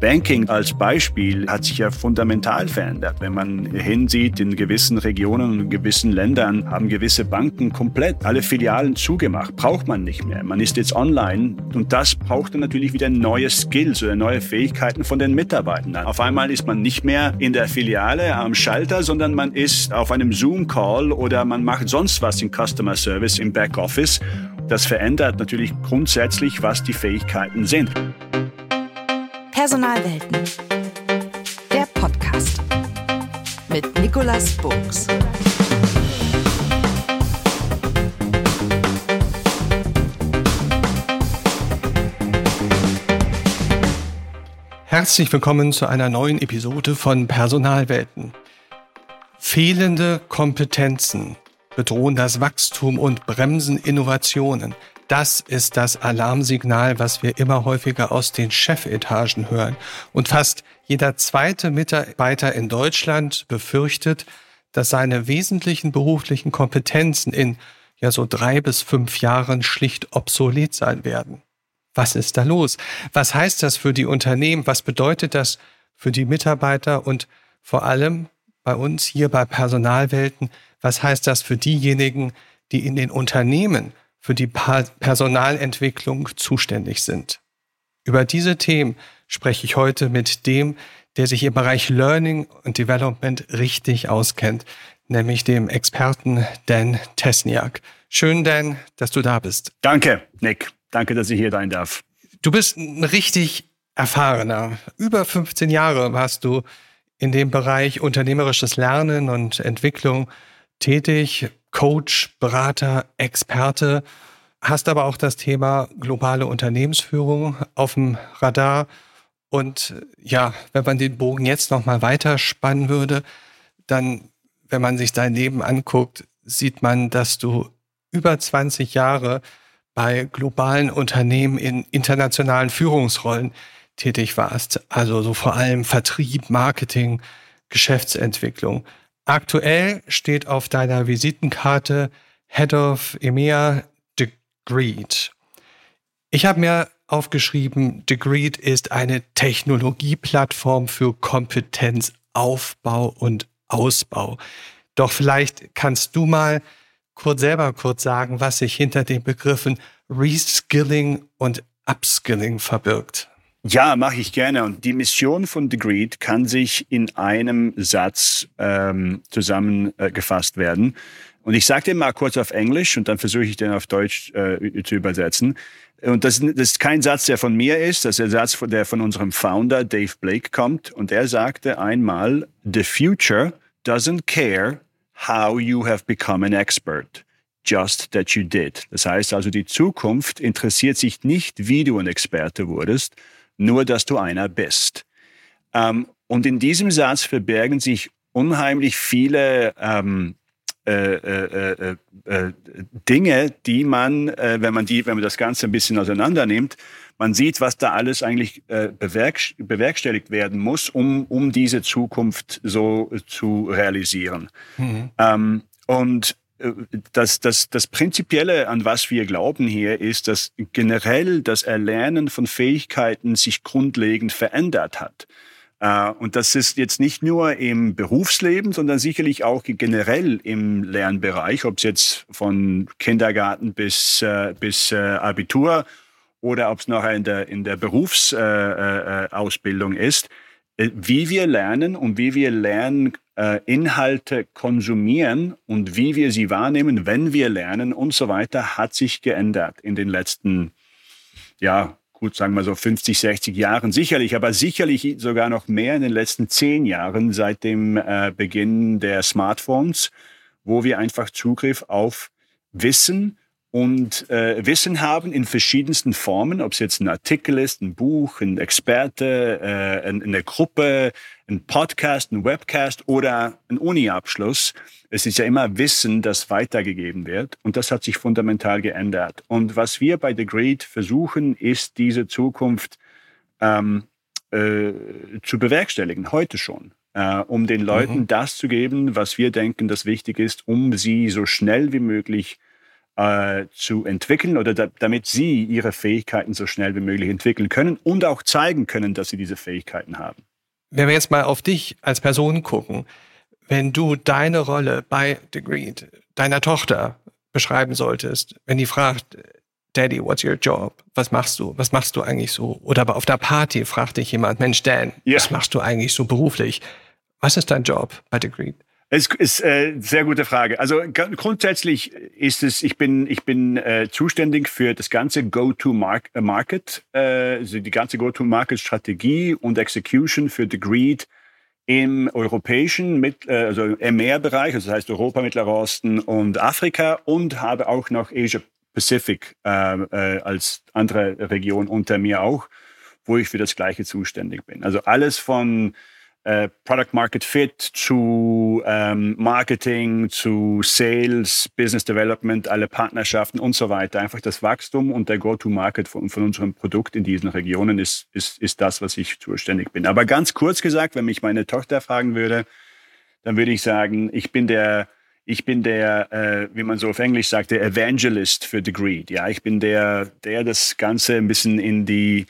Banking als Beispiel hat sich ja fundamental verändert. Wenn man hinsieht, in gewissen Regionen und gewissen Ländern haben gewisse Banken komplett alle Filialen zugemacht. Braucht man nicht mehr. Man ist jetzt online und das braucht dann natürlich wieder neue Skills oder neue Fähigkeiten von den Mitarbeitern. Auf einmal ist man nicht mehr in der Filiale am Schalter, sondern man ist auf einem Zoom-Call oder man macht sonst was im Customer Service im Backoffice. Das verändert natürlich grundsätzlich, was die Fähigkeiten sind. Personalwelten. Der Podcast mit Nicolas Buchs. Herzlich willkommen zu einer neuen Episode von Personalwelten. Fehlende Kompetenzen bedrohen das Wachstum und bremsen Innovationen. Das ist das Alarmsignal, was wir immer häufiger aus den Chefetagen hören. Und fast jeder zweite Mitarbeiter in Deutschland befürchtet, dass seine wesentlichen beruflichen Kompetenzen in ja so drei bis fünf Jahren schlicht obsolet sein werden. Was ist da los? Was heißt das für die Unternehmen? Was bedeutet das für die Mitarbeiter und vor allem bei uns hier bei Personalwelten? Was heißt das für diejenigen, die in den Unternehmen für die Personalentwicklung zuständig sind? Über diese Themen spreche ich heute mit dem, der sich im Bereich Learning und Development richtig auskennt, nämlich dem Experten Dan Tesniak. Schön, Dan, dass du da bist. Danke, Nick. Danke, dass ich hier sein darf. Du bist ein richtig erfahrener. Über 15 Jahre warst du in dem Bereich unternehmerisches Lernen und Entwicklung tätig, Coach, Berater, Experte, hast aber auch das Thema globale Unternehmensführung auf dem Radar. Und ja, wenn man den Bogen jetzt noch mal weiter spannen würde, dann, wenn man sich dein Leben anguckt, sieht man, dass du über 20 Jahre bei globalen Unternehmen in internationalen Führungsrollen tätig warst. Also so vor allem Vertrieb, Marketing, Geschäftsentwicklung. Aktuell steht auf deiner Visitenkarte Head of EMEA Degreed. Ich habe mir aufgeschrieben, Degreed ist eine Technologieplattform für Kompetenzaufbau und Ausbau. Doch vielleicht kannst du mal kurz selber kurz sagen, was sich hinter den Begriffen Reskilling und Upskilling verbirgt. Ja, mache ich gerne. Und die Mission von Degreed kann sich in einem Satz ähm, zusammengefasst äh, werden. Und ich sage den mal kurz auf Englisch und dann versuche ich den auf Deutsch äh, zu übersetzen. Und das, das, ist kein Satz, der von mir ist, das ist der Satz, der von unserem Founder Dave Blake kommt. Und er sagte einmal, The future doesn't care how you have become an expert just that you did. Das heißt also, die Zukunft interessiert sich nicht, wie du ein Experte wurdest, nur dass du einer bist. Ähm, und in diesem Satz verbergen sich unheimlich viele ähm, äh, äh, äh, äh Dinge, die man, äh, wenn man die, wenn man das Ganze ein bisschen auseinander nimmt, man sieht, was da alles eigentlich äh, bewerk bewerkstelligt werden muss, um, um diese Zukunft so zu realisieren. Mhm. Ähm, und das, das, das Prinzipielle, an was wir glauben hier, ist, dass generell das Erlernen von Fähigkeiten sich grundlegend verändert hat. Äh, und das ist jetzt nicht nur im Berufsleben, sondern sicherlich auch generell im Lernbereich, ob es jetzt von Kindergarten bis, äh, bis äh, Abitur oder ob es nachher in der, in der Berufsausbildung ist. Wie wir lernen und wie wir lernen Inhalte konsumieren und wie wir sie wahrnehmen, wenn wir lernen und so weiter, hat sich geändert in den letzten, ja, gut, sagen wir so 50, 60 Jahren sicherlich, aber sicherlich sogar noch mehr in den letzten zehn Jahren seit dem äh, Beginn der Smartphones, wo wir einfach Zugriff auf Wissen und äh, Wissen haben in verschiedensten Formen, ob es jetzt ein Artikel ist, ein Buch, ein Experte, äh, eine Gruppe, ein Podcast, ein Webcast oder ein Uni-Abschluss. Es ist ja immer Wissen, das weitergegeben wird und das hat sich fundamental geändert. Und was wir bei The Great versuchen, ist diese Zukunft ähm, äh, zu bewerkstelligen, heute schon. Äh, um den Leuten mhm. das zu geben, was wir denken, das wichtig ist, um sie so schnell wie möglich äh, zu entwickeln oder da, damit sie ihre Fähigkeiten so schnell wie möglich entwickeln können und auch zeigen können, dass sie diese Fähigkeiten haben. Wenn wir jetzt mal auf dich als Person gucken, wenn du deine Rolle bei Degreed deiner Tochter beschreiben solltest, wenn die fragt, Daddy, what's your job? Was machst du? Was machst du eigentlich so? Oder aber auf der Party fragt dich jemand, Mensch, Dan, yeah. was machst du eigentlich so beruflich? Was ist dein Job bei Degreed? Es ist äh, sehr gute Frage. Also grundsätzlich ist es, ich bin, ich bin äh, zuständig für das ganze Go-to-Market, äh, also die ganze Go-to-Market-Strategie und Execution für Degreed im europäischen, mit, äh, also EMEA-Bereich, also das heißt Europa, Mittlerer Osten und Afrika und habe auch noch Asia Pacific äh, äh, als andere Region unter mir auch, wo ich für das Gleiche zuständig bin. Also alles von äh, Product Market Fit zu ähm, Marketing, zu Sales, Business Development, alle Partnerschaften und so weiter. Einfach das Wachstum und der Go-to-Market von, von unserem Produkt in diesen Regionen ist, ist, ist das, was ich zuständig bin. Aber ganz kurz gesagt, wenn mich meine Tochter fragen würde, dann würde ich sagen, ich bin der ich bin der, äh, wie man so auf Englisch sagt, der Evangelist für The Greed. Ja, ich bin der, der das Ganze ein bisschen in die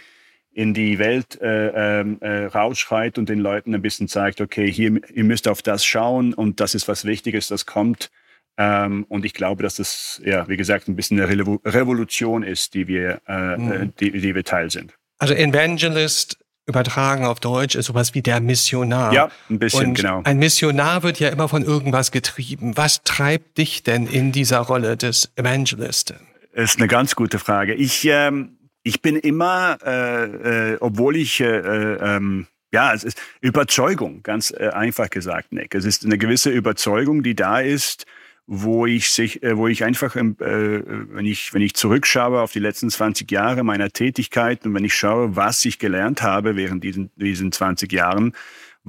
in die Welt äh, ähm, äh, rausschreit und den Leuten ein bisschen zeigt, okay, hier, ihr müsst auf das schauen und das ist was Wichtiges, das kommt. Ähm, und ich glaube, dass das, ja, wie gesagt, ein bisschen eine Revolution ist, die wir, äh, mhm. Äh, die, die wir Teil sind. Also Evangelist übertragen auf Deutsch ist sowas wie der Missionar. Ja, ein bisschen, und genau. Ein Missionar wird ja immer von irgendwas getrieben. Was treibt dich denn in dieser Rolle des Evangelisten? Das ist eine ganz gute Frage. Ich, ähm, ich bin immer, äh, äh, obwohl ich, äh, äh, ähm, ja, es ist Überzeugung, ganz äh, einfach gesagt, Nick. Es ist eine gewisse Überzeugung, die da ist, wo ich sich, wo ich einfach, äh, wenn ich, wenn ich zurückschaue auf die letzten 20 Jahre meiner Tätigkeit und wenn ich schaue, was ich gelernt habe während diesen, diesen 20 Jahren,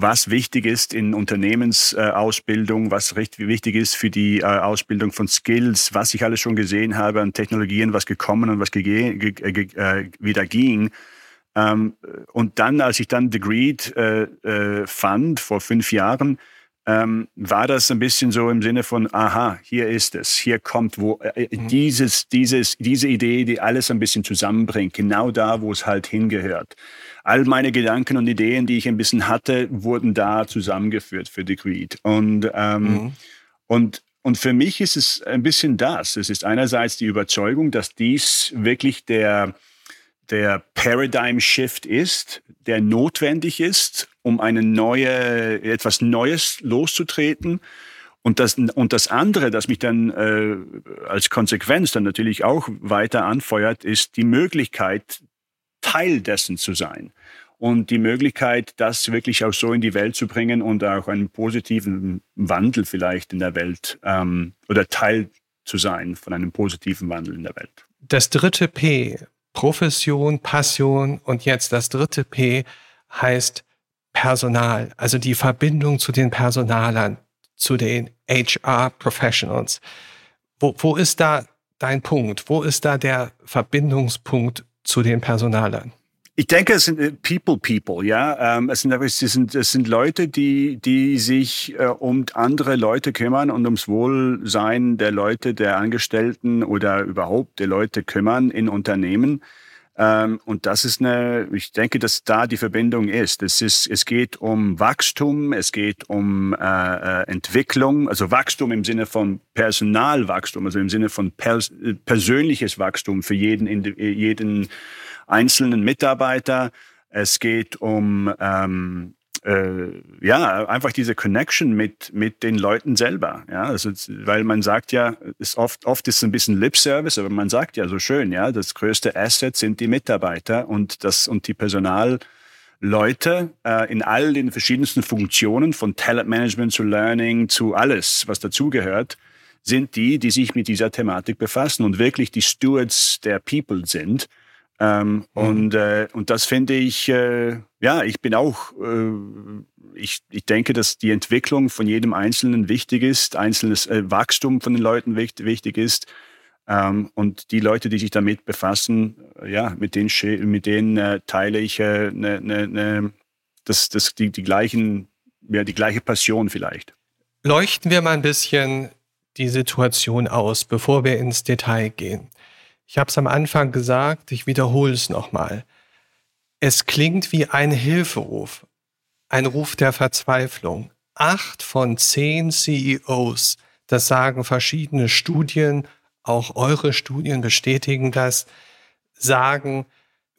was wichtig ist in Unternehmensausbildung, was recht wichtig ist für die äh, Ausbildung von Skills, was ich alles schon gesehen habe an Technologien, was gekommen und was äh, wieder ging. Ähm, und dann, als ich dann Degreed äh, fand vor fünf Jahren, ähm, war das ein bisschen so im Sinne von, aha, hier ist es, hier kommt wo äh, äh, mhm. dieses, dieses, diese Idee, die alles ein bisschen zusammenbringt, genau da, wo es halt hingehört. All meine Gedanken und Ideen, die ich ein bisschen hatte, wurden da zusammengeführt für The Creed. Und, ähm, mhm. und, und für mich ist es ein bisschen das. Es ist einerseits die Überzeugung, dass dies wirklich der, der Paradigm Shift ist, der notwendig ist, um eine neue, etwas Neues loszutreten. Und das, und das andere, das mich dann äh, als Konsequenz dann natürlich auch weiter anfeuert, ist die Möglichkeit, Teil dessen zu sein. Und die Möglichkeit, das wirklich auch so in die Welt zu bringen und auch einen positiven Wandel vielleicht in der Welt ähm, oder Teil zu sein von einem positiven Wandel in der Welt. Das dritte P, Profession, Passion und jetzt das dritte P heißt Personal, also die Verbindung zu den Personalern, zu den HR-Professionals. Wo, wo ist da dein Punkt? Wo ist da der Verbindungspunkt zu den Personalern? Ich denke, es sind äh, People People, ja. Ähm, es, sind, es, sind, es sind Leute, die, die sich äh, um andere Leute kümmern und ums Wohlsein der Leute, der Angestellten oder überhaupt der Leute kümmern in Unternehmen. Ähm, und das ist eine, ich denke, dass da die Verbindung ist. Es ist, es geht um Wachstum, es geht um äh, äh Entwicklung, also Wachstum im Sinne von Personalwachstum, also im Sinne von pers persönliches Wachstum für jeden, jeden einzelnen Mitarbeiter. Es geht um ähm, äh, ja, einfach diese Connection mit, mit den Leuten selber. Ja, also, weil man sagt ja, ist oft, oft ist es ein bisschen Lip Service, aber man sagt ja so schön, ja, das größte Asset sind die Mitarbeiter und das, und die Personalleute äh, in all den verschiedensten Funktionen von Talentmanagement zu Learning zu alles, was dazugehört, sind die, die sich mit dieser Thematik befassen und wirklich die Stewards der People sind ähm, mhm. und, äh, und das finde ich, äh, ja, ich bin auch, äh, ich, ich denke, dass die Entwicklung von jedem Einzelnen wichtig ist, einzelnes äh, Wachstum von den Leuten wichtig, wichtig ist. Ähm, und die Leute, die sich damit befassen, ja, mit denen, mit denen äh, teile ich äh, ne, ne, ne, das, das, die, die, gleichen, ja, die gleiche Passion vielleicht. Leuchten wir mal ein bisschen die Situation aus, bevor wir ins Detail gehen? Ich habe es am Anfang gesagt, ich wiederhole es nochmal. Es klingt wie ein Hilferuf, ein Ruf der Verzweiflung. Acht von zehn CEOs, das sagen verschiedene Studien, auch eure Studien bestätigen das, sagen,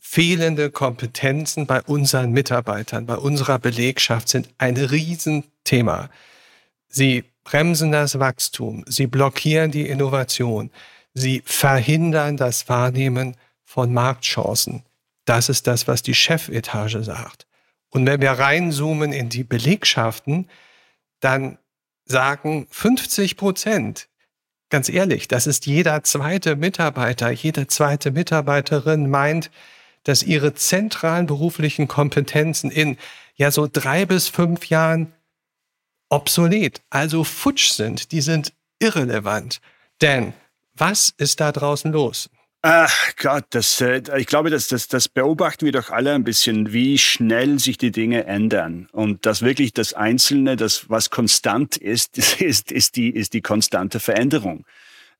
fehlende Kompetenzen bei unseren Mitarbeitern, bei unserer Belegschaft sind ein Riesenthema. Sie bremsen das Wachstum, sie blockieren die Innovation, sie verhindern das Wahrnehmen von Marktchancen. Das ist das, was die Chefetage sagt. Und wenn wir reinzoomen in die Belegschaften, dann sagen 50 Prozent, ganz ehrlich, das ist jeder zweite Mitarbeiter, jede zweite Mitarbeiterin meint, dass ihre zentralen beruflichen Kompetenzen in ja so drei bis fünf Jahren obsolet, also futsch sind. Die sind irrelevant. Denn was ist da draußen los? Ach Gott, das, äh, ich glaube, das, das, das beobachten wir doch alle ein bisschen, wie schnell sich die Dinge ändern. Und dass wirklich das Einzelne, das was konstant ist, ist, ist, die, ist die konstante Veränderung.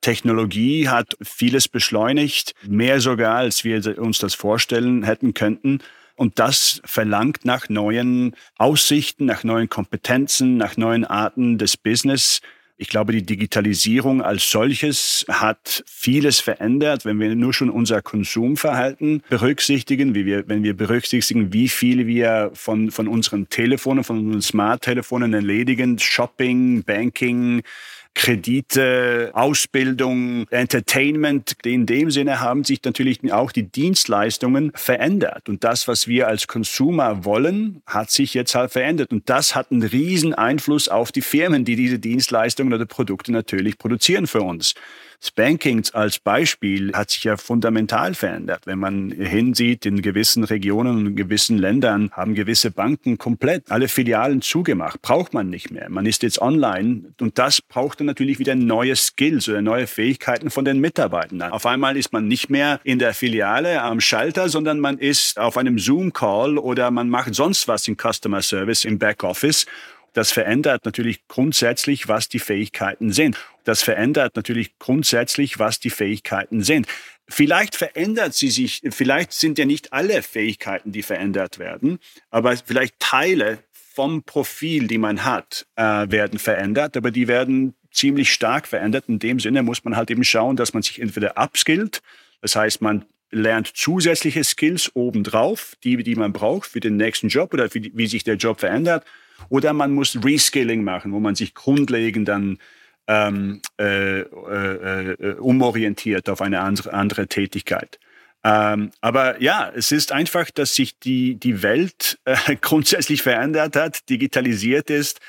Technologie hat vieles beschleunigt, mehr sogar, als wir uns das vorstellen hätten könnten. Und das verlangt nach neuen Aussichten, nach neuen Kompetenzen, nach neuen Arten des Business. Ich glaube, die Digitalisierung als solches hat vieles verändert, wenn wir nur schon unser Konsumverhalten berücksichtigen, wie wir, wenn wir berücksichtigen, wie viel wir von, von unseren Telefonen, von unseren Smart-Telefonen erledigen, Shopping, Banking, Kredite, Ausbildung, Entertainment. In dem Sinne haben sich natürlich auch die Dienstleistungen verändert. Und das, was wir als Konsumer wollen, hat sich jetzt halt verändert. Und das hat einen riesen Einfluss auf die Firmen, die diese Dienstleistungen oder Produkte natürlich produzieren für uns. Das Banking als Beispiel hat sich ja fundamental verändert. Wenn man hinsieht, in gewissen Regionen und gewissen Ländern haben gewisse Banken komplett alle Filialen zugemacht. Braucht man nicht mehr. Man ist jetzt online und das braucht dann natürlich wieder neue Skills oder neue Fähigkeiten von den Mitarbeitern. Auf einmal ist man nicht mehr in der Filiale am Schalter, sondern man ist auf einem Zoom-Call oder man macht sonst was im Customer Service im Backoffice. Das verändert natürlich grundsätzlich, was die Fähigkeiten sind. Das verändert natürlich grundsätzlich, was die Fähigkeiten sind. Vielleicht verändert sie sich, vielleicht sind ja nicht alle Fähigkeiten, die verändert werden, aber vielleicht Teile vom Profil, die man hat, äh, werden verändert, aber die werden ziemlich stark verändert. In dem Sinne muss man halt eben schauen, dass man sich entweder upskillt, das heißt, man lernt zusätzliche Skills obendrauf, die, die man braucht für den nächsten Job oder wie, wie sich der Job verändert, oder man muss Reskilling machen, wo man sich grundlegend dann ähm, äh, äh, äh, umorientiert auf eine andere, andere Tätigkeit. Ähm, aber ja, es ist einfach, dass sich die, die Welt äh, grundsätzlich verändert hat, digitalisiert ist,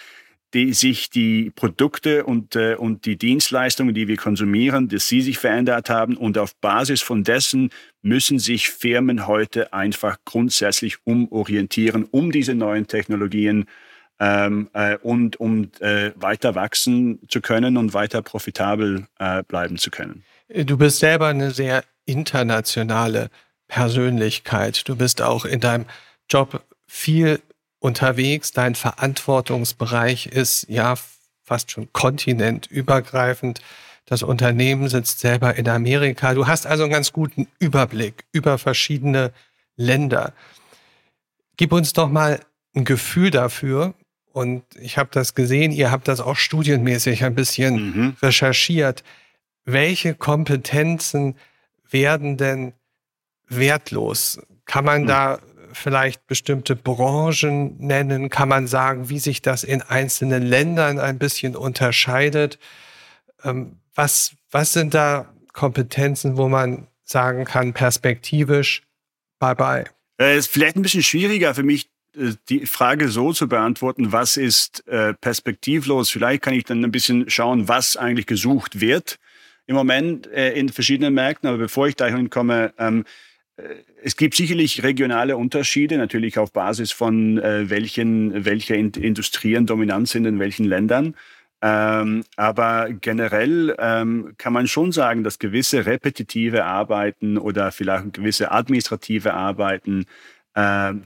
die sich die Produkte und, äh, und die Dienstleistungen, die wir konsumieren, dass sie sich verändert haben. Und auf Basis von dessen müssen sich Firmen heute einfach grundsätzlich umorientieren, um diese neuen Technologien ähm, äh, und um äh, weiter wachsen zu können und weiter profitabel äh, bleiben zu können. Du bist selber eine sehr internationale Persönlichkeit. Du bist auch in deinem Job viel unterwegs. Dein Verantwortungsbereich ist ja fast schon kontinentübergreifend. Das Unternehmen sitzt selber in Amerika. Du hast also einen ganz guten Überblick über verschiedene Länder. Gib uns doch mal ein Gefühl dafür, und ich habe das gesehen, ihr habt das auch studienmäßig ein bisschen mhm. recherchiert. Welche Kompetenzen werden denn wertlos? Kann man mhm. da vielleicht bestimmte Branchen nennen? Kann man sagen, wie sich das in einzelnen Ländern ein bisschen unterscheidet? Ähm, was, was sind da Kompetenzen, wo man sagen kann, perspektivisch, bye bye? Es ist vielleicht ein bisschen schwieriger für mich, die Frage so zu beantworten, was ist äh, perspektivlos? Vielleicht kann ich dann ein bisschen schauen, was eigentlich gesucht wird im Moment äh, in verschiedenen Märkten. Aber bevor ich dahin komme, ähm, äh, es gibt sicherlich regionale Unterschiede, natürlich auf Basis von äh, welchen, welche Industrien dominant sind in welchen Ländern. Ähm, aber generell ähm, kann man schon sagen, dass gewisse repetitive Arbeiten oder vielleicht gewisse administrative Arbeiten äh,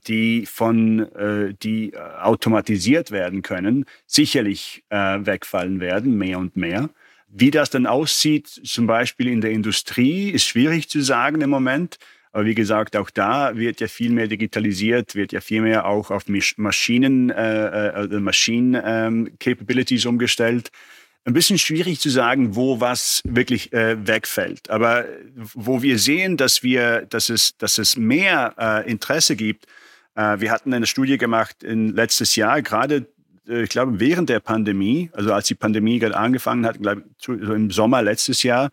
die von äh, die äh, automatisiert werden können, sicherlich äh, wegfallen werden, mehr und mehr. wie das dann aussieht, zum Beispiel in der Industrie, ist schwierig zu sagen im Moment. Aber wie gesagt, auch da wird ja viel mehr digitalisiert, wird ja viel mehr auch auf Maschinen, äh, äh, Machine ähm, Capabilities umgestellt. Ein bisschen schwierig zu sagen, wo was wirklich äh, wegfällt. Aber wo wir sehen, dass wir, dass es, dass es mehr äh, Interesse gibt. Äh, wir hatten eine Studie gemacht in letztes Jahr, gerade äh, ich glaube, während der Pandemie, also als die Pandemie gerade angefangen hat, glaube ich, im Sommer letztes Jahr.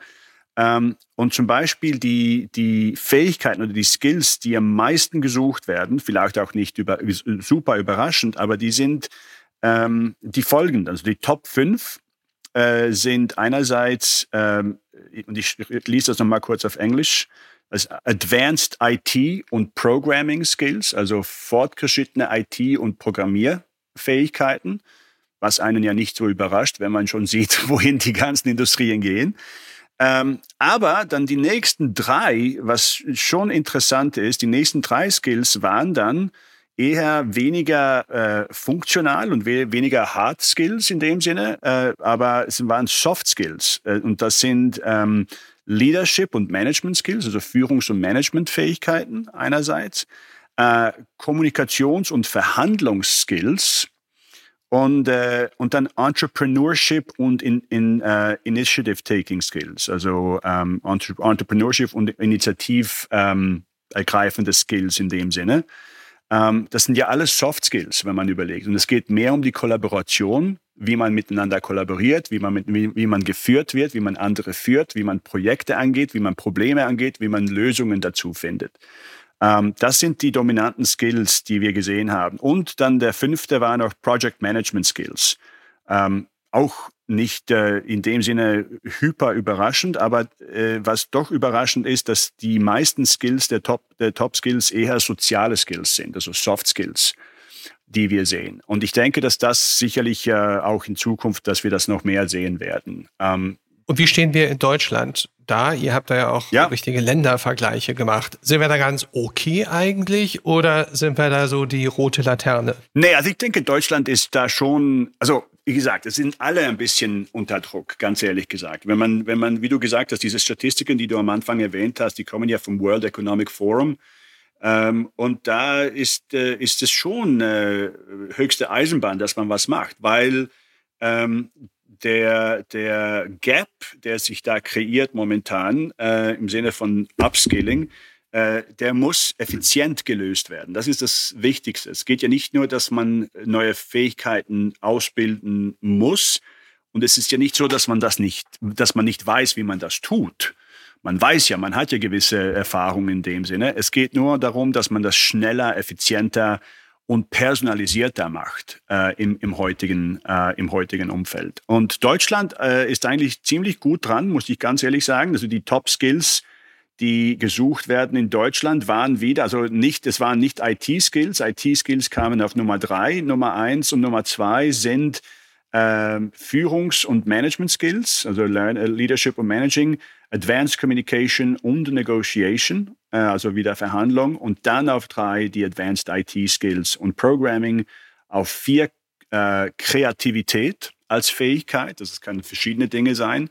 Ähm, und zum Beispiel die, die Fähigkeiten oder die Skills, die am meisten gesucht werden, vielleicht auch nicht über, super überraschend, aber die sind ähm, die folgenden. Also die Top 5 äh, sind einerseits, ähm, und ich lese das nochmal kurz auf Englisch, als Advanced IT und Programming Skills, also fortgeschrittene IT und Programmier Fähigkeiten, was einen ja nicht so überrascht, wenn man schon sieht, wohin die ganzen Industrien gehen. Ähm, aber dann die nächsten drei, was schon interessant ist, die nächsten drei Skills waren dann eher weniger äh, funktional und we weniger Hard Skills in dem Sinne, äh, aber es waren Soft Skills. Äh, und das sind ähm, Leadership und Management Skills, also Führungs- und Managementfähigkeiten einerseits, äh, Kommunikations- und Verhandlungsskills und, äh, und dann Entrepreneurship und in, in, uh, Initiative-Taking Skills, also ähm, Entrepreneurship und Initiativ ähm, ergreifende Skills in dem Sinne. Ähm, das sind ja alles Soft Skills, wenn man überlegt. Und es geht mehr um die Kollaboration, wie man miteinander kollaboriert, wie man, mit, wie, wie man geführt wird, wie man andere führt, wie man Projekte angeht, wie man Probleme angeht, wie man Lösungen dazu findet. Ähm, das sind die dominanten Skills, die wir gesehen haben. Und dann der fünfte war noch Project Management Skills. Ähm, auch nicht äh, in dem Sinne hyper überraschend, aber äh, was doch überraschend ist, dass die meisten Skills der Top, der Top Skills eher soziale Skills sind, also Soft Skills, die wir sehen. Und ich denke, dass das sicherlich äh, auch in Zukunft, dass wir das noch mehr sehen werden. Ähm, und wie stehen wir in Deutschland da? Ihr habt da ja auch ja. richtige Ländervergleiche gemacht. Sind wir da ganz okay eigentlich oder sind wir da so die rote Laterne? Nee, also ich denke, Deutschland ist da schon, also wie gesagt, es sind alle ein bisschen unter Druck, ganz ehrlich gesagt. Wenn man, wenn man, wie du gesagt hast, diese Statistiken, die du am Anfang erwähnt hast, die kommen ja vom World Economic Forum. Ähm, und da ist, äh, ist es schon äh, höchste Eisenbahn, dass man was macht, weil ähm, der, der Gap, der sich da kreiert momentan äh, im Sinne von Upskilling, der muss effizient gelöst werden. Das ist das Wichtigste. Es geht ja nicht nur, dass man neue Fähigkeiten ausbilden muss. Und es ist ja nicht so, dass man das nicht, dass man nicht weiß, wie man das tut. Man weiß ja, man hat ja gewisse Erfahrungen in dem Sinne. Es geht nur darum, dass man das schneller, effizienter und personalisierter macht äh, im, im, heutigen, äh, im heutigen Umfeld. Und Deutschland äh, ist eigentlich ziemlich gut dran, muss ich ganz ehrlich sagen. Also die Top-Skills, die gesucht werden in Deutschland, waren wieder, also nicht, es waren nicht IT-Skills. IT-Skills kamen auf Nummer drei. Nummer eins und Nummer zwei sind ähm, Führungs- und Management-Skills, also äh, Leadership und Managing, Advanced Communication und Negotiation, äh, also wieder Verhandlung. Und dann auf drei die Advanced IT-Skills und Programming. Auf vier äh, Kreativität als Fähigkeit. Das kann verschiedene Dinge sein.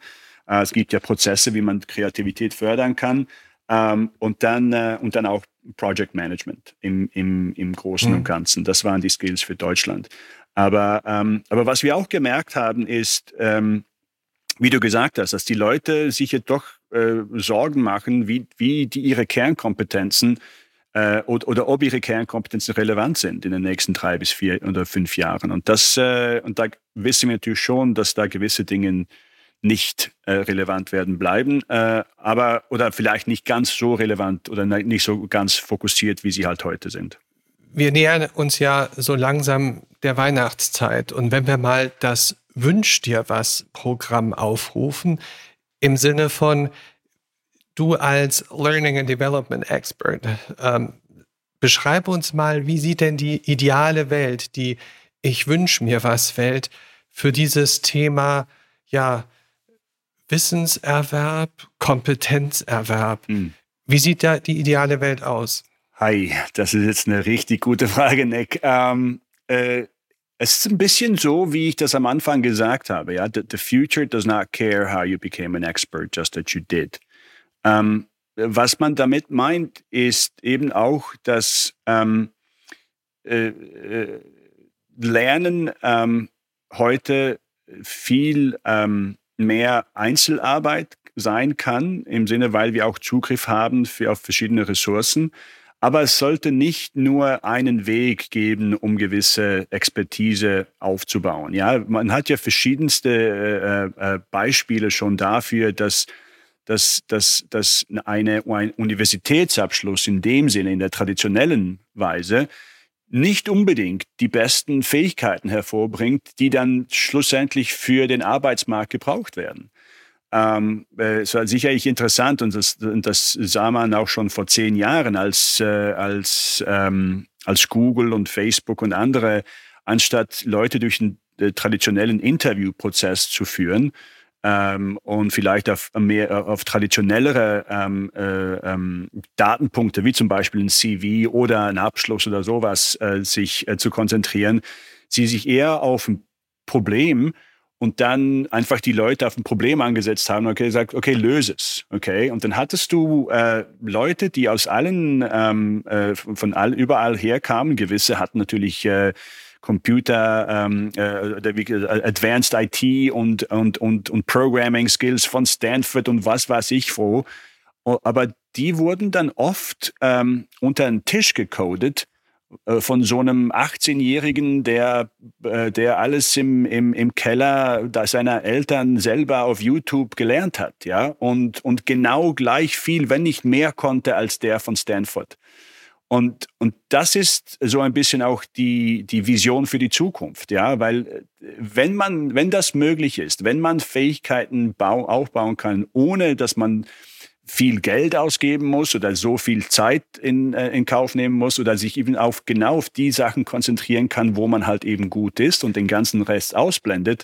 Äh, es gibt ja Prozesse, wie man Kreativität fördern kann. Ähm, und, dann, äh, und dann auch Project Management im, im, im Großen mhm. und Ganzen. Das waren die Skills für Deutschland. Aber, ähm, aber was wir auch gemerkt haben, ist, ähm, wie du gesagt hast, dass die Leute sich jetzt doch äh, Sorgen machen, wie, wie die ihre Kernkompetenzen äh, oder, oder, ob ihre Kernkompetenzen relevant sind in den nächsten drei bis vier oder fünf Jahren. Und, das, äh, und da wissen wir natürlich schon, dass da gewisse Dinge nicht äh, relevant werden bleiben, äh, aber oder vielleicht nicht ganz so relevant oder nicht so ganz fokussiert, wie sie halt heute sind wir nähern uns ja so langsam der Weihnachtszeit. Und wenn wir mal das Wünsch dir was Programm aufrufen, im Sinne von, du als Learning and Development Expert, ähm, beschreib uns mal, wie sieht denn die ideale Welt, die Ich wünsche mir was Welt für dieses Thema, ja, Wissenserwerb, Kompetenzerwerb. Hm. Wie sieht da die ideale Welt aus? Hi, das ist jetzt eine richtig gute Frage, Nick. Ähm, äh, Es ist ein bisschen so, wie ich das am Anfang gesagt habe. Ja, the, the future does not care how you became an expert, just that you did. Ähm, was man damit meint, ist eben auch, dass ähm, äh, äh, Lernen ähm, heute viel ähm, mehr Einzelarbeit sein kann, im Sinne, weil wir auch Zugriff haben für, auf verschiedene Ressourcen. Aber es sollte nicht nur einen Weg geben, um gewisse Expertise aufzubauen. Ja, man hat ja verschiedenste äh, äh, Beispiele schon dafür, dass dass, dass, dass eine, ein Universitätsabschluss in dem Sinne, in der traditionellen Weise, nicht unbedingt die besten Fähigkeiten hervorbringt, die dann schlussendlich für den Arbeitsmarkt gebraucht werden. Ähm, äh, es war sicherlich interessant und das, das sah man auch schon vor zehn Jahren, als, äh, als, ähm, als Google und Facebook und andere, anstatt Leute durch einen äh, traditionellen Interviewprozess zu führen, ähm, und vielleicht auf mehr auf traditionellere ähm, äh, ähm, Datenpunkte wie zum Beispiel ein CV oder ein Abschluss oder sowas äh, sich äh, zu konzentrieren, sie sich eher auf ein Problem und dann einfach die Leute auf ein Problem angesetzt haben, okay, gesagt, okay, löse es, okay. Und dann hattest du äh, Leute, die aus allen, ähm, äh, von all, überall herkamen. Gewisse hatten natürlich äh, Computer, ähm, äh, Advanced IT und, und, und, und Programming Skills von Stanford und was weiß ich wo. Aber die wurden dann oft ähm, unter den Tisch gecodet äh, von so einem 18-Jährigen, der, äh, der alles im, im, im Keller seiner Eltern selber auf YouTube gelernt hat, ja, und, und genau gleich viel, wenn nicht mehr konnte als der von Stanford. Und, und das ist so ein bisschen auch die, die Vision für die Zukunft, ja, weil äh, wenn man, wenn das möglich ist, wenn man Fähigkeiten bau, aufbauen kann, ohne dass man viel Geld ausgeben muss oder so viel Zeit in, äh, in Kauf nehmen muss oder sich eben auf genau auf die Sachen konzentrieren kann, wo man halt eben gut ist und den ganzen Rest ausblendet,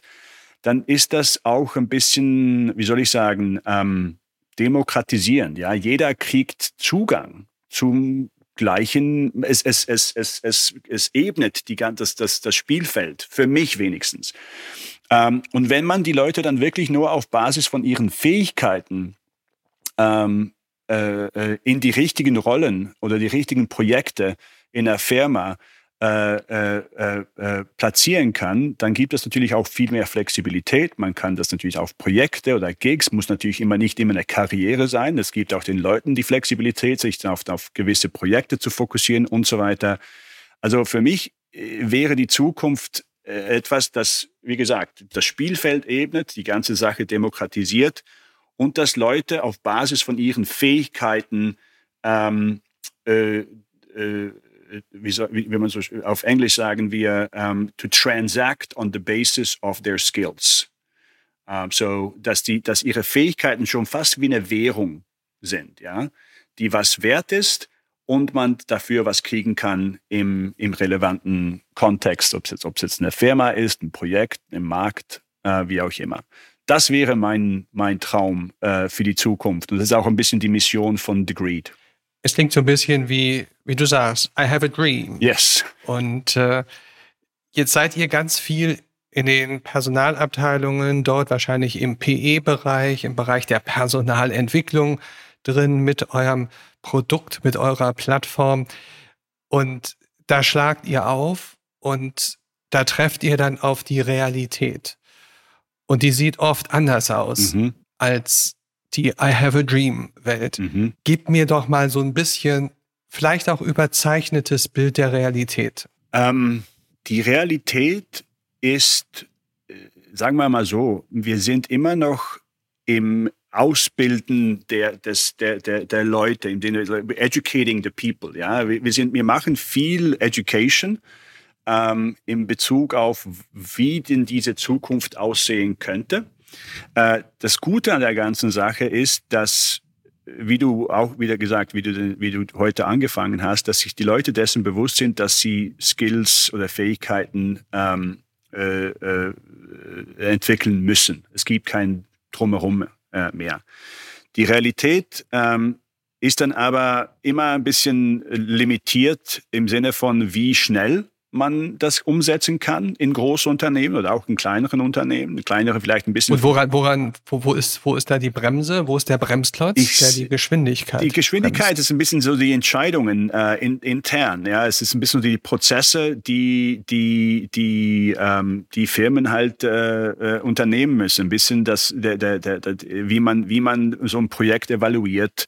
dann ist das auch ein bisschen, wie soll ich sagen, ähm, demokratisierend. Ja, jeder kriegt Zugang zum gleichen, es, es, es, es, es, es ebnet die, das, das, das Spielfeld, für mich wenigstens. Ähm, und wenn man die Leute dann wirklich nur auf Basis von ihren Fähigkeiten ähm, äh, äh, in die richtigen Rollen oder die richtigen Projekte in der Firma äh, äh, äh, äh, platzieren kann, dann gibt es natürlich auch viel mehr Flexibilität. Man kann das natürlich auf Projekte oder Gigs, muss natürlich immer nicht immer eine Karriere sein. Es gibt auch den Leuten die Flexibilität, sich auf, auf gewisse Projekte zu fokussieren und so weiter. Also für mich wäre die Zukunft etwas, das, wie gesagt, das Spielfeld ebnet, die ganze Sache demokratisiert und dass Leute auf Basis von ihren Fähigkeiten, ähm, äh, äh, so, wie, wie, man so auf Englisch sagen wir, um, ähm, to transact on the basis of their skills. Um, ähm, so, dass, die, dass ihre Fähigkeiten schon fast wie eine Währung sind, ja, die was wert ist und man dafür was kriegen kann im, im relevanten Kontext, ob es jetzt, jetzt eine Firma ist, ein Projekt, im Markt, äh, wie auch immer das wäre mein, mein Traum äh, für die Zukunft. Und das ist auch ein bisschen die Mission von The Greed. Es klingt so ein bisschen wie, wie du sagst, I have a dream. Yes. Und äh, jetzt seid ihr ganz viel in den Personalabteilungen, dort wahrscheinlich im PE-Bereich, im Bereich der Personalentwicklung drin mit eurem Produkt, mit eurer Plattform. Und da schlagt ihr auf und da trefft ihr dann auf die Realität. Und die sieht oft anders aus mhm. als die I Have a Dream Welt. Mhm. Gib mir doch mal so ein bisschen, vielleicht auch überzeichnetes Bild der Realität. Ähm, die Realität ist, äh, sagen wir mal so, wir sind immer noch im Ausbilden der, des, der, der, der Leute, in denen, educating the people. Ja, wir, sind, wir machen viel Education ähm, in Bezug auf, wie denn diese Zukunft aussehen könnte. Äh, das Gute an der ganzen Sache ist, dass wie du auch wieder gesagt, wie du, wie du heute angefangen hast, dass sich die Leute dessen bewusst sind, dass sie Skills oder Fähigkeiten ähm, äh, äh, entwickeln müssen. Es gibt kein Drumherum äh, mehr. Die Realität ähm, ist dann aber immer ein bisschen limitiert im Sinne von, wie schnell man das umsetzen kann in Großunternehmen oder auch in kleineren Unternehmen. Kleinere vielleicht ein bisschen. Und woran, woran wo, wo, ist, wo ist da die Bremse? Wo ist der Bremsklotz? Ich, der die Geschwindigkeit. Die Geschwindigkeit bremst. ist ein bisschen so die Entscheidungen äh, in, intern. Ja, es ist ein bisschen die Prozesse, die die die ähm, die Firmen halt äh, äh unternehmen müssen. Ein bisschen das, der, der, der, der, wie man wie man so ein Projekt evaluiert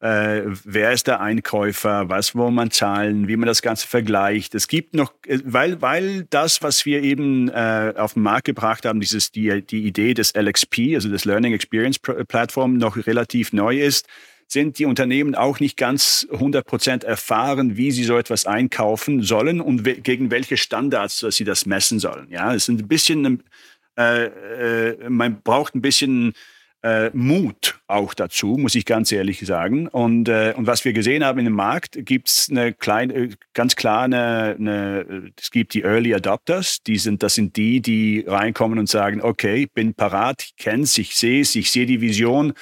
äh, wer ist der Einkäufer, was will man zahlen, wie man das Ganze vergleicht. Es gibt noch, äh, weil, weil das, was wir eben äh, auf den Markt gebracht haben, dieses, die, die Idee des LXP, also des Learning Experience Platform, noch relativ neu ist, sind die Unternehmen auch nicht ganz 100 Prozent erfahren, wie sie so etwas einkaufen sollen und we gegen welche Standards sie das messen sollen. Ja, es sind ein bisschen, äh, äh, man braucht ein bisschen äh, Mut auch dazu, muss ich ganz ehrlich sagen. Und, äh, und was wir gesehen haben in dem Markt, gibt es eine kleine, ganz klar eine, eine, es gibt die Early Adopters, die sind, das sind die, die reinkommen und sagen, okay, bin parat, ich kenne es, ich sehe es, ich sehe die Vision,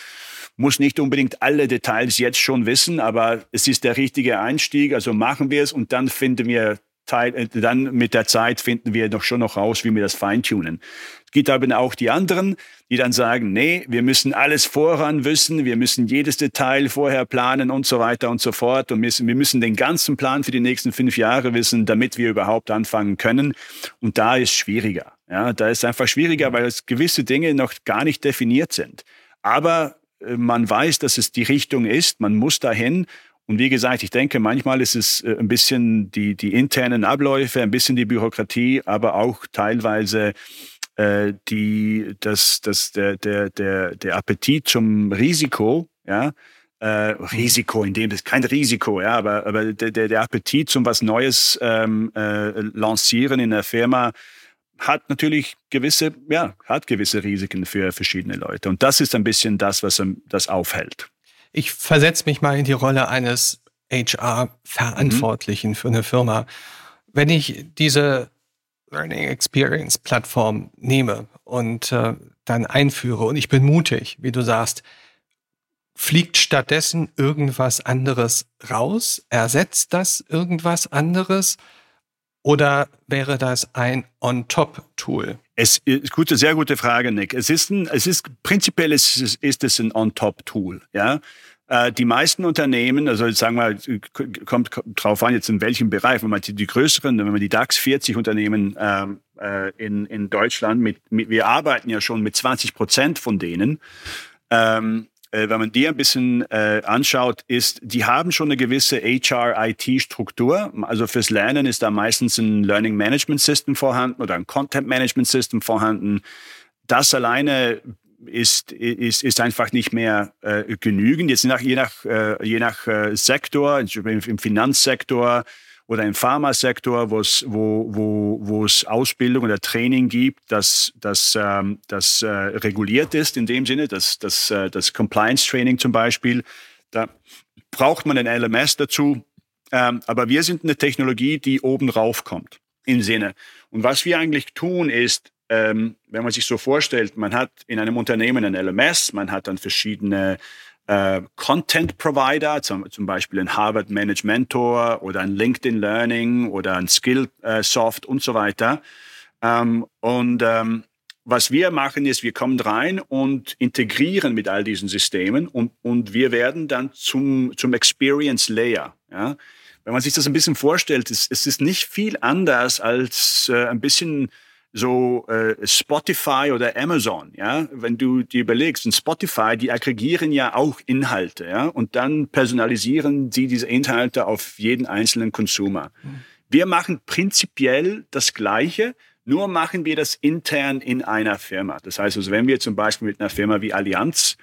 muss nicht unbedingt alle Details jetzt schon wissen, aber es ist der richtige Einstieg, also machen wir es und dann finden wir äh, dann mit der Zeit finden wir doch schon noch raus, wie wir das feintunen. Es gibt aber auch die anderen, die dann sagen, nee, wir müssen alles voran wissen, wir müssen jedes Detail vorher planen und so weiter und so fort und wir müssen den ganzen Plan für die nächsten fünf Jahre wissen, damit wir überhaupt anfangen können. Und da ist schwieriger. Ja, da ist einfach schwieriger, weil gewisse Dinge noch gar nicht definiert sind. Aber äh, man weiß, dass es die Richtung ist, man muss dahin und wie gesagt, ich denke, manchmal ist es äh, ein bisschen die, die internen Abläufe, ein bisschen die Bürokratie, aber auch teilweise äh, die, das, das, der, der, der, der Appetit zum Risiko, ja, äh, Risiko, in dem das kein Risiko, ja, aber, aber der, der Appetit zum was Neues ähm, äh, lancieren in der Firma hat natürlich gewisse, ja, hat gewisse Risiken für verschiedene Leute. Und das ist ein bisschen das, was das aufhält ich versetze mich mal in die Rolle eines HR-Verantwortlichen mhm. für eine Firma. Wenn ich diese Learning Experience Plattform nehme und äh, dann einführe und ich bin mutig, wie du sagst, fliegt stattdessen irgendwas anderes raus? Ersetzt das irgendwas anderes? Oder wäre das ein On-Top-Tool? Es ist gute, sehr gute Frage, Nick. Es ist ein, es ist prinzipiell ist, ist es ein On-Top-Tool. Ja, äh, die meisten Unternehmen, also sagen wir, kommt drauf an, jetzt in welchem Bereich, wenn man die, die größeren, wenn man die DAX 40 Unternehmen ähm, äh, in, in Deutschland mit, mit, wir arbeiten ja schon mit 20 Prozent von denen. Ähm, äh, wenn man die ein bisschen äh, anschaut, ist, die haben schon eine gewisse HR-IT-Struktur. Also fürs Lernen ist da meistens ein Learning Management System vorhanden oder ein Content Management System vorhanden. Das alleine ist, ist, ist einfach nicht mehr äh, genügend. Jetzt nach, je nach, äh, je nach äh, Sektor, im Finanzsektor oder im Pharmasektor, wo es, wo, wo, wo es Ausbildung oder Training gibt, das, das, ähm, das äh, reguliert ist in dem Sinne, das, das, äh, das Compliance-Training zum Beispiel, da braucht man ein LMS dazu. Ähm, aber wir sind eine Technologie, die oben rauf kommt im Sinne. Und was wir eigentlich tun, ist, ähm, wenn man sich so vorstellt, man hat in einem Unternehmen ein LMS, man hat dann verschiedene äh, Content Provider, zum, zum, Beispiel ein Harvard Manage Mentor oder ein LinkedIn Learning oder ein Skillsoft äh, und so weiter. Ähm, und ähm, was wir machen ist, wir kommen rein und integrieren mit all diesen Systemen und, und wir werden dann zum, zum Experience Layer. Ja? Wenn man sich das ein bisschen vorstellt, es, es ist nicht viel anders als äh, ein bisschen so äh, Spotify oder Amazon, ja, wenn du dir überlegst, und Spotify, die aggregieren ja auch Inhalte, ja, und dann personalisieren sie diese Inhalte auf jeden einzelnen Consumer. Mhm. Wir machen prinzipiell das Gleiche, nur machen wir das intern in einer Firma. Das heißt also, wenn wir zum Beispiel mit einer Firma wie Allianz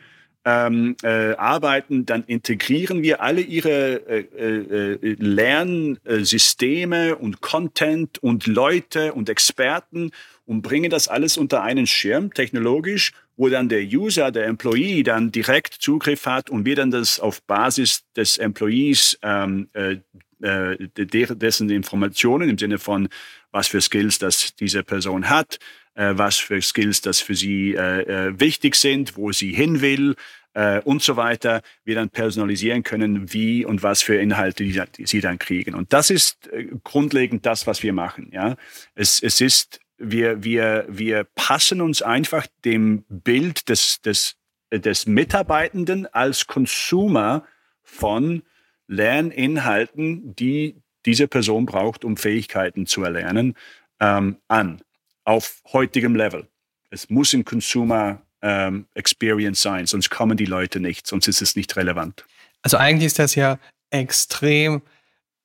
ähm, äh, arbeiten, dann integrieren wir alle ihre äh, äh, Lernsysteme und Content und Leute und Experten und bringen das alles unter einen Schirm technologisch, wo dann der User, der Employee dann direkt Zugriff hat und wir dann das auf Basis des Employees ähm, äh, äh dessen Informationen im Sinne von was für Skills das diese Person hat, äh, was für Skills das für sie äh, äh, wichtig sind, wo sie hin will, äh, und so weiter, wir dann personalisieren können, wie und was für Inhalte die, sie dann kriegen. Und das ist äh, grundlegend das, was wir machen. Ja, es, es ist wir, wir, wir passen uns einfach dem Bild des, des, des Mitarbeitenden als Consumer von Lerninhalten, die diese Person braucht, um Fähigkeiten zu erlernen, ähm, an, auf heutigem Level. Es muss ein Consumer ähm, Experience sein, sonst kommen die Leute nicht, sonst ist es nicht relevant. Also eigentlich ist das ja extrem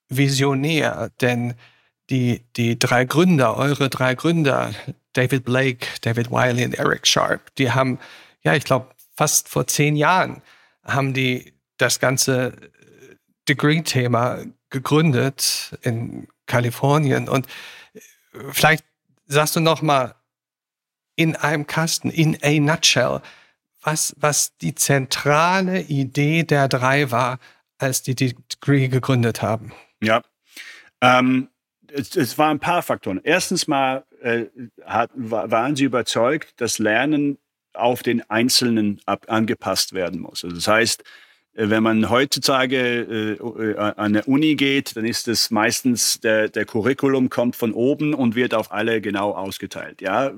visionär, denn die, die drei Gründer, eure drei Gründer, David Blake, David Wiley und Eric Sharp, die haben, ja, ich glaube, fast vor zehn Jahren haben die das ganze Degree-Thema gegründet in Kalifornien. Und vielleicht sagst du noch mal in einem Kasten, in a nutshell, was, was die zentrale Idee der drei war, als die Degree gegründet haben. Ja, ähm, es, es waren ein paar Faktoren. Erstens mal äh, hat, waren sie überzeugt, dass Lernen auf den Einzelnen ab, angepasst werden muss. Also das heißt, wenn man heutzutage äh, äh, an eine Uni geht, dann ist es meistens der, der Curriculum kommt von oben und wird auf alle genau ausgeteilt. Ja,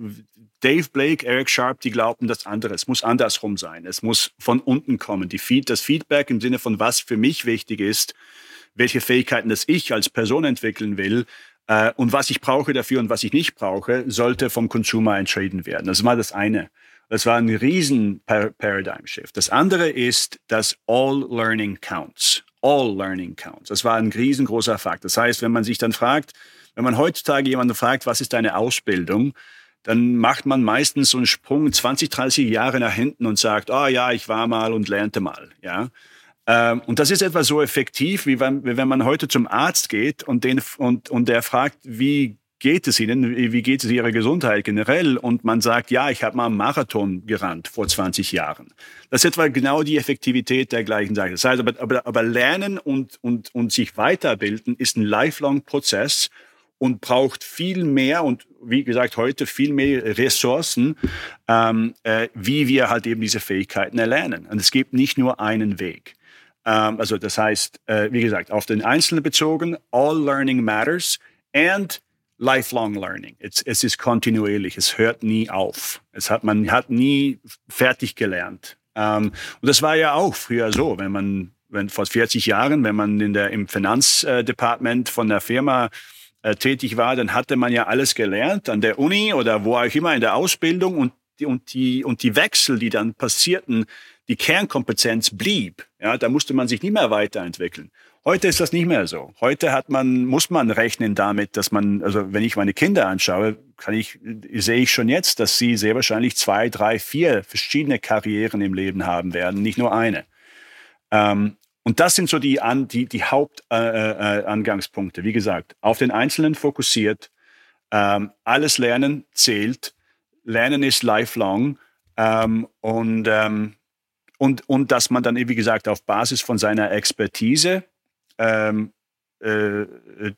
Dave Blake, Eric Sharp, die glaubten das andere. Es muss andersrum sein. Es muss von unten kommen. Die Feed, das Feedback im Sinne von was für mich wichtig ist, welche Fähigkeiten das ich als Person entwickeln will äh, und was ich brauche dafür und was ich nicht brauche, sollte vom Consumer entschieden werden. Das war das eine. Das war ein riesen Paradigm Shift. Das andere ist, dass all learning counts. All learning counts. Das war ein riesengroßer Fakt. Das heißt, wenn man sich dann fragt, wenn man heutzutage jemanden fragt, was ist deine Ausbildung, dann macht man meistens so einen Sprung 20, 30 Jahre nach hinten und sagt, oh, ja, ich war mal und lernte mal, ja. Ähm, und das ist etwa so effektiv, wie wenn, wenn man heute zum Arzt geht und, den, und, und der fragt, wie geht es Ihnen? Wie geht es Ihrer Gesundheit generell? Und man sagt, ja, ich habe mal einen Marathon gerannt vor 20 Jahren. Das ist etwa genau die Effektivität der gleichen Sache. Das heißt, aber, aber, aber Lernen und, und, und sich weiterbilden ist ein lifelong Prozess und braucht viel mehr und wie gesagt heute viel mehr Ressourcen, ähm, äh, wie wir halt eben diese Fähigkeiten erlernen. Und es gibt nicht nur einen Weg. Ähm, also das heißt, äh, wie gesagt, auf den Einzelnen bezogen, all learning matters and lifelong learning. Es, es ist kontinuierlich, es hört nie auf. Es hat, man hat nie fertig gelernt. Ähm, und das war ja auch früher so, wenn man, wenn vor 40 Jahren, wenn man in der, im Finanzdepartement von der Firma äh, tätig war, dann hatte man ja alles gelernt an der Uni oder wo auch immer in der Ausbildung und die, und die, und die Wechsel, die dann passierten, die Kernkompetenz blieb. Ja, da musste man sich nicht mehr weiterentwickeln. Heute ist das nicht mehr so. Heute hat man, muss man rechnen damit, dass man, also wenn ich meine Kinder anschaue, kann ich, sehe ich schon jetzt, dass sie sehr wahrscheinlich zwei, drei, vier verschiedene Karrieren im Leben haben werden, nicht nur eine. Ähm, und das sind so die, die, die Hauptangangspunkte. Äh, äh, Wie gesagt, auf den Einzelnen fokussiert, ähm, alles Lernen zählt, Lernen ist lifelong ähm, und, ähm, und, und dass man dann, wie gesagt, auf Basis von seiner Expertise ähm, äh,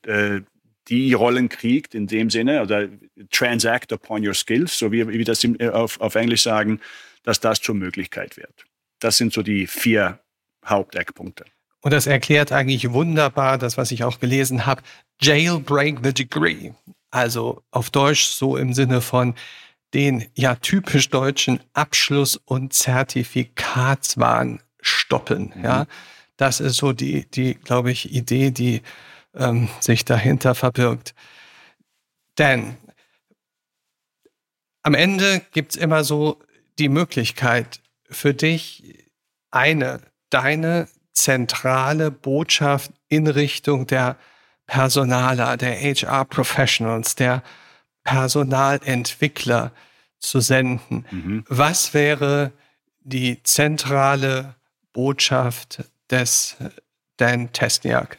äh, die Rollen kriegt in dem Sinne, oder transact upon your skills, so wie, wie wir das auf, auf Englisch sagen, dass das zur Möglichkeit wird. Das sind so die vier Haupteckpunkte. Und das erklärt eigentlich wunderbar das, was ich auch gelesen habe. Jailbreak the degree. Also auf Deutsch so im Sinne von den ja typisch deutschen Abschluss- und Zertifikatswahn stoppen. Mhm. Ja, das ist so die, die, glaube ich, Idee, die ähm, sich dahinter verbirgt. Denn am Ende gibt es immer so die Möglichkeit für dich, eine, deine zentrale Botschaft in Richtung der Personaler, der HR-Professionals, der Personalentwickler zu senden. Mhm. Was wäre die zentrale Botschaft des Dan Tesniak?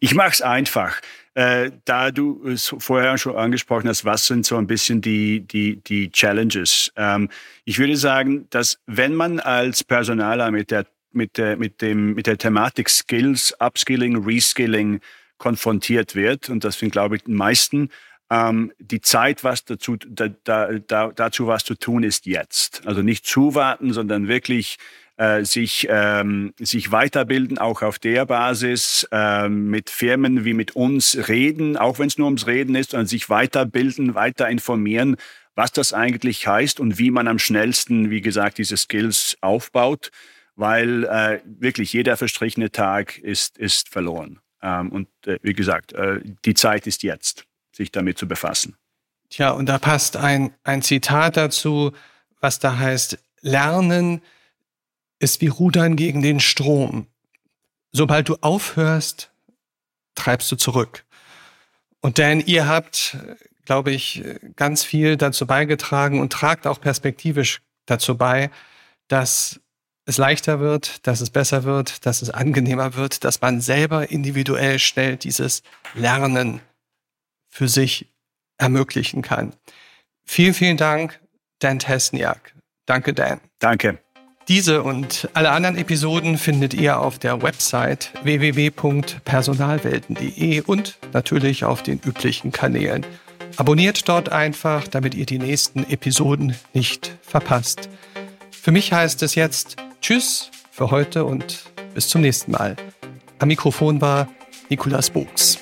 Ich mache es einfach. Äh, da du es vorher schon angesprochen hast, was sind so ein bisschen die, die, die Challenges? Ähm, ich würde sagen, dass wenn man als Personaler mit der, mit der, mit dem, mit der Thematik Skills, Upskilling, Reskilling konfrontiert wird, und das sind, glaube ich, die meisten, ähm, die Zeit, was dazu, da, da, dazu was zu tun ist jetzt. Also nicht zuwarten, sondern wirklich äh, sich, ähm, sich weiterbilden, auch auf der Basis, äh, mit Firmen wie mit uns reden, auch wenn es nur ums Reden ist, und sich weiterbilden, weiter informieren, was das eigentlich heißt und wie man am schnellsten, wie gesagt, diese Skills aufbaut, weil äh, wirklich jeder verstrichene Tag ist, ist verloren. Ähm, und äh, wie gesagt, äh, die Zeit ist jetzt, sich damit zu befassen. Tja, und da passt ein, ein Zitat dazu, was da heißt, Lernen ist wie Rudern gegen den Strom. Sobald du aufhörst, treibst du zurück. Und denn ihr habt, glaube ich, ganz viel dazu beigetragen und tragt auch perspektivisch dazu bei, dass es leichter wird, dass es besser wird, dass es angenehmer wird, dass man selber individuell schnell dieses Lernen für sich ermöglichen kann. Vielen, vielen Dank, Dan Tesniak. Danke, Dan. Danke. Diese und alle anderen Episoden findet ihr auf der Website www.personalwelten.de und natürlich auf den üblichen Kanälen. Abonniert dort einfach, damit ihr die nächsten Episoden nicht verpasst. Für mich heißt es jetzt Tschüss für heute und bis zum nächsten Mal. Am Mikrofon war Nikolas Buchs.